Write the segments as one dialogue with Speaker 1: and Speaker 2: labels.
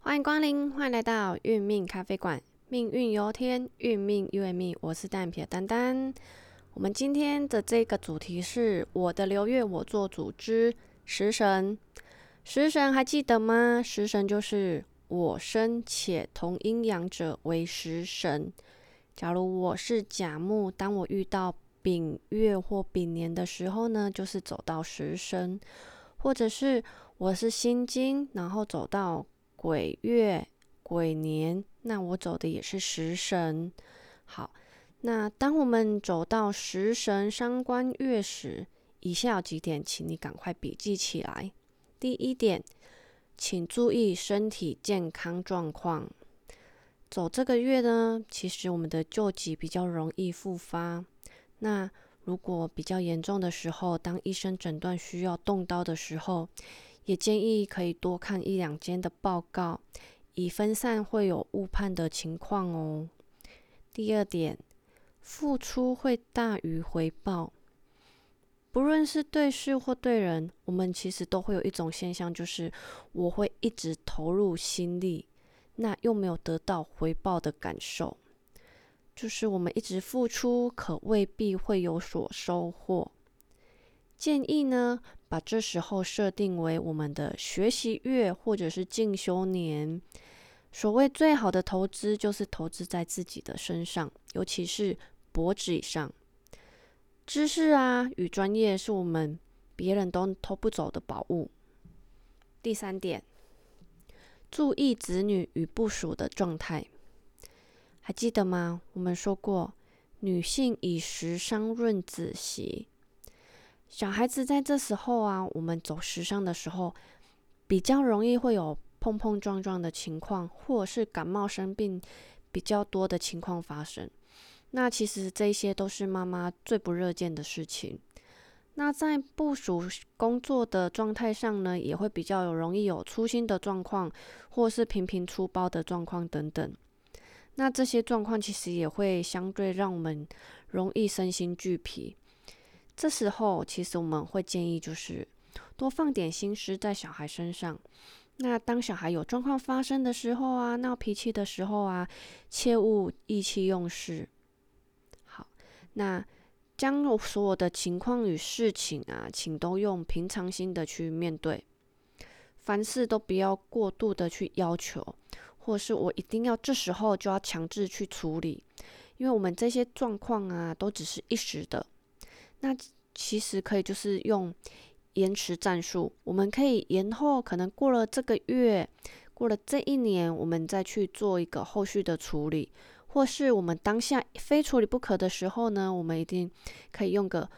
Speaker 1: 欢迎光临，欢迎来到运命咖啡馆。命运由天，运命由命。我是单眼皮的丹丹。我们今天的这个主题是我的流月，我做主之食神。食神还记得吗？食神就是我生且同阴阳者为食神。假如我是甲木，当我遇到丙月或丙年的时候呢，就是走到食神；或者是我是辛金，然后走到鬼月、鬼年，那我走的也是食神。好，那当我们走到食神伤官月时，以下有几点，请你赶快笔记起来。第一点，请注意身体健康状况。走这个月呢，其实我们的旧疾比较容易复发。那如果比较严重的时候，当医生诊断需要动刀的时候，也建议可以多看一两间的报告，以分散会有误判的情况哦。第二点，付出会大于回报，不论是对事或对人，我们其实都会有一种现象，就是我会一直投入心力，那又没有得到回报的感受，就是我们一直付出，可未必会有所收获。建议呢，把这时候设定为我们的学习月或者是进修年。所谓最好的投资，就是投资在自己的身上，尤其是脖子以上。知识啊与专业是我们别人都偷不走的宝物。第三点，注意子女与部署的状态。还记得吗？我们说过，女性以食伤润子媳。小孩子在这时候啊，我们走时尚的时候，比较容易会有碰碰撞撞的情况，或者是感冒生病比较多的情况发生。那其实这些都是妈妈最不热见的事情。那在部署工作的状态上呢，也会比较有容易有粗心的状况，或是频频出包的状况等等。那这些状况其实也会相对让我们容易身心俱疲。这时候，其实我们会建议就是多放点心思在小孩身上。那当小孩有状况发生的时候啊，闹脾气的时候啊，切勿意气用事。好，那将所有的情况与事情啊，请都用平常心的去面对。凡事都不要过度的去要求，或是我一定要这时候就要强制去处理，因为我们这些状况啊，都只是一时的。那其实可以就是用延迟战术，我们可以延后，可能过了这个月，过了这一年，我们再去做一个后续的处理，或是我们当下非处理不可的时候呢，我们一定可以用个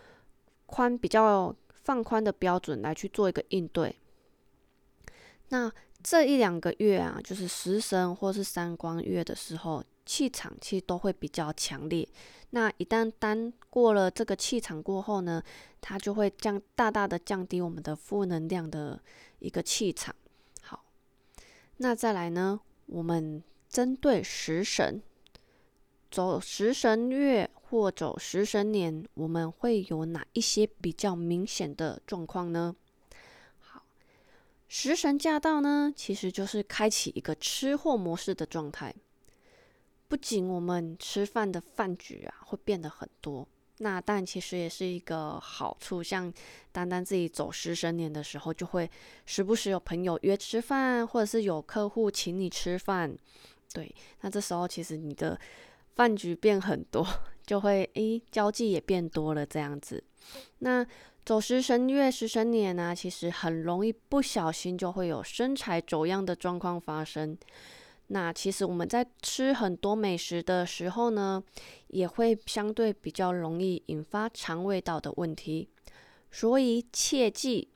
Speaker 1: 宽比较放宽的标准来去做一个应对。那这一两个月啊，就是食神或是三光月的时候。气场其实都会比较强烈，那一旦单过了这个气场过后呢，它就会降大大的降低我们的负能量的一个气场。好，那再来呢，我们针对食神走食神月或走食神年，我们会有哪一些比较明显的状况呢？好，食神驾到呢，其实就是开启一个吃货模式的状态。不仅我们吃饭的饭局啊会变得很多，那但其实也是一个好处。像单单自己走食神年的时候，就会时不时有朋友约吃饭，或者是有客户请你吃饭。对，那这时候其实你的饭局变很多，就会诶交际也变多了这样子。那走食神月、食神年呢，其实很容易不小心就会有身材走样的状况发生。那其实我们在吃很多美食的时候呢，也会相对比较容易引发肠胃道的问题，所以切记，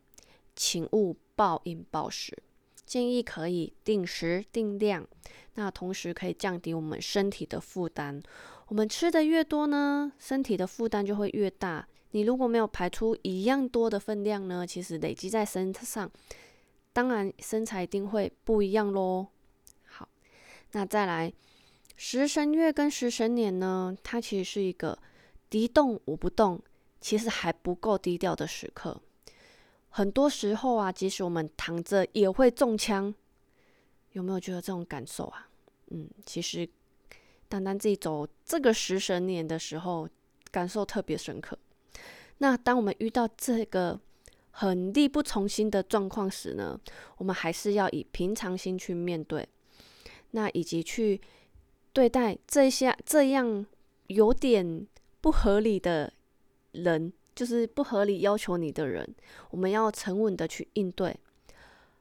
Speaker 1: 请勿暴饮暴食，建议可以定时定量，那同时可以降低我们身体的负担。我们吃的越多呢，身体的负担就会越大。你如果没有排出一样多的分量呢，其实累积在身上，当然身材一定会不一样喽。那再来，食神月跟食神年呢，它其实是一个敌动我不动，其实还不够低调的时刻。很多时候啊，即使我们躺着也会中枪。有没有觉得这种感受啊？嗯，其实单单自己走这个食神年的时候，感受特别深刻。那当我们遇到这个很力不从心的状况时呢，我们还是要以平常心去面对，那以及去对待这些这样有点不合理的人，就是不合理要求你的人，我们要沉稳的去应对。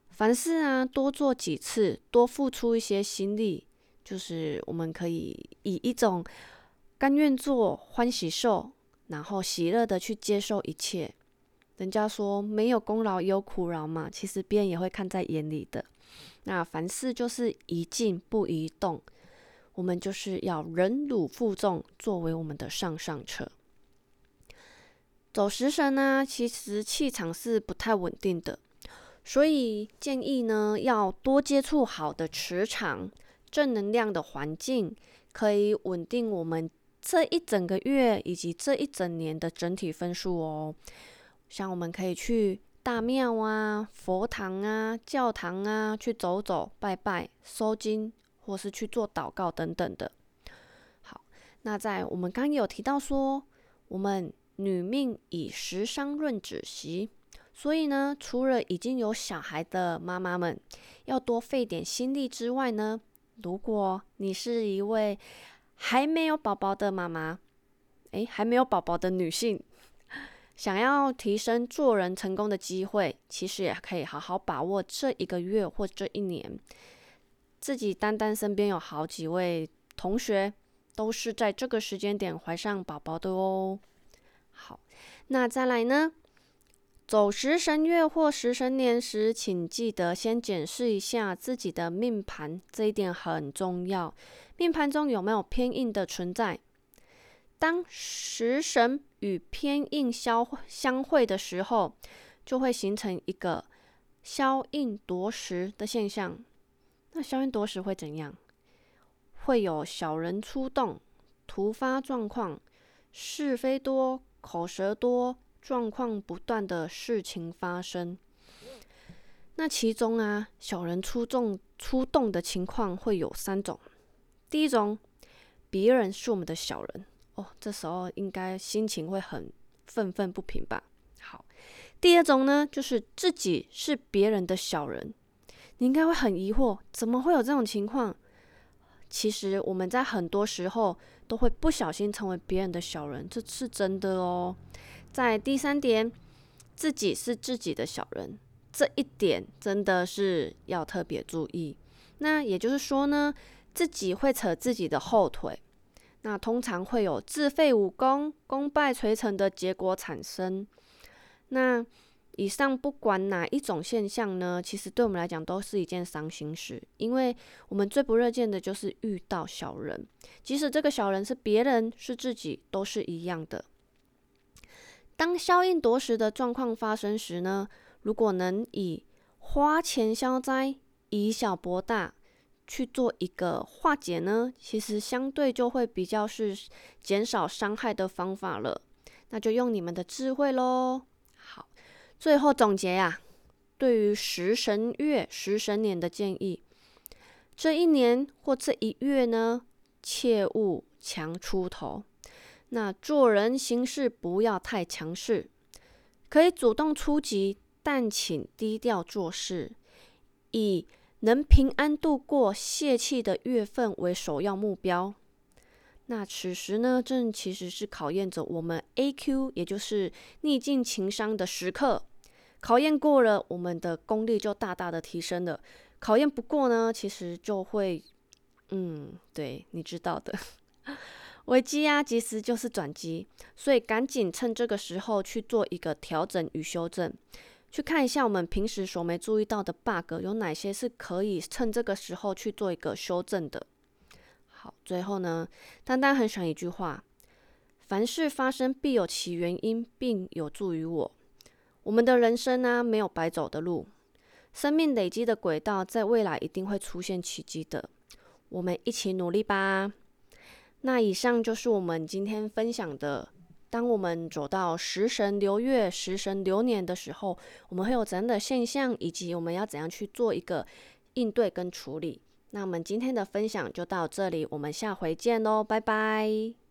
Speaker 1: 凡事啊，多做几次，多付出一些心力，就是我们可以以一种甘愿做、欢喜受，然后喜乐的去接受一切。人家说没有功劳也有苦劳嘛，其实别人也会看在眼里的。那凡事就是一静不移动，我们就是要忍辱负重，作为我们的上上策。走食神呢，其实气场是不太稳定的。所以建议呢，要多接触好的磁场、正能量的环境，可以稳定我们这一整个月以及这一整年的整体分数哦。像我们可以去大庙啊、佛堂啊、教堂啊去走走、拜拜、收经，或是去做祷告等等的。好，那在我们刚有提到说，我们女命以食伤论子息。所以呢，除了已经有小孩的妈妈们要多费点心力之外呢，如果你是一位还没有宝宝的妈妈，诶，还没有宝宝的女性，想要提升做人成功的机会，其实也可以好好把握这一个月或这一年。自己单单身边有好几位同学都是在这个时间点怀上宝宝的哦。好，那再来呢？走食神月或食神年时，请记得先检视一下自己的命盘，这一点很重要。命盘中有没有偏硬的存在？当食神与偏印相相会的时候，就会形成一个消印夺食的现象。那消印夺食会怎样？会有小人出动、突发状况、是非多、口舌多。状况不断的事情发生，那其中啊，小人出众出动的情况会有三种。第一种，别人是我们的小人哦，这时候应该心情会很愤愤不平吧。好，第二种呢，就是自己是别人的小人，你应该会很疑惑，怎么会有这种情况？其实我们在很多时候都会不小心成为别人的小人，这是真的哦。在第三点，自己是自己的小人，这一点真的是要特别注意。那也就是说呢，自己会扯自己的后腿，那通常会有自废武功、功败垂成的结果产生。那以上不管哪一种现象呢，其实对我们来讲都是一件伤心事，因为我们最不热见的就是遇到小人，即使这个小人是别人是自己，都是一样的。当消应夺食的状况发生时呢，如果能以花钱消灾、以小博大去做一个化解呢，其实相对就会比较是减少伤害的方法了。那就用你们的智慧喽。好，最后总结呀，对于食神月、食神年的建议，这一年或这一月呢，切勿强出头。那做人行事不要太强势，可以主动出击，但请低调做事，以能平安度过泄气的月份为首要目标。那此时呢，正其实是考验着我们 A Q，也就是逆境情商的时刻。考验过了，我们的功力就大大的提升了；考验不过呢，其实就会，嗯，对，你知道的。危机啊，其实就是转机，所以赶紧趁这个时候去做一个调整与修正，去看一下我们平时所没注意到的 bug 有哪些是可以趁这个时候去做一个修正的。好，最后呢，丹丹很喜欢一句话：凡事发生必有其原因，并有助于我。我们的人生呢，没有白走的路，生命累积的轨道，在未来一定会出现奇迹的。我们一起努力吧。那以上就是我们今天分享的。当我们走到食神流月、食神流年的时候，我们会有怎样的现象，以及我们要怎样去做一个应对跟处理。那我们今天的分享就到这里，我们下回见喽，拜拜。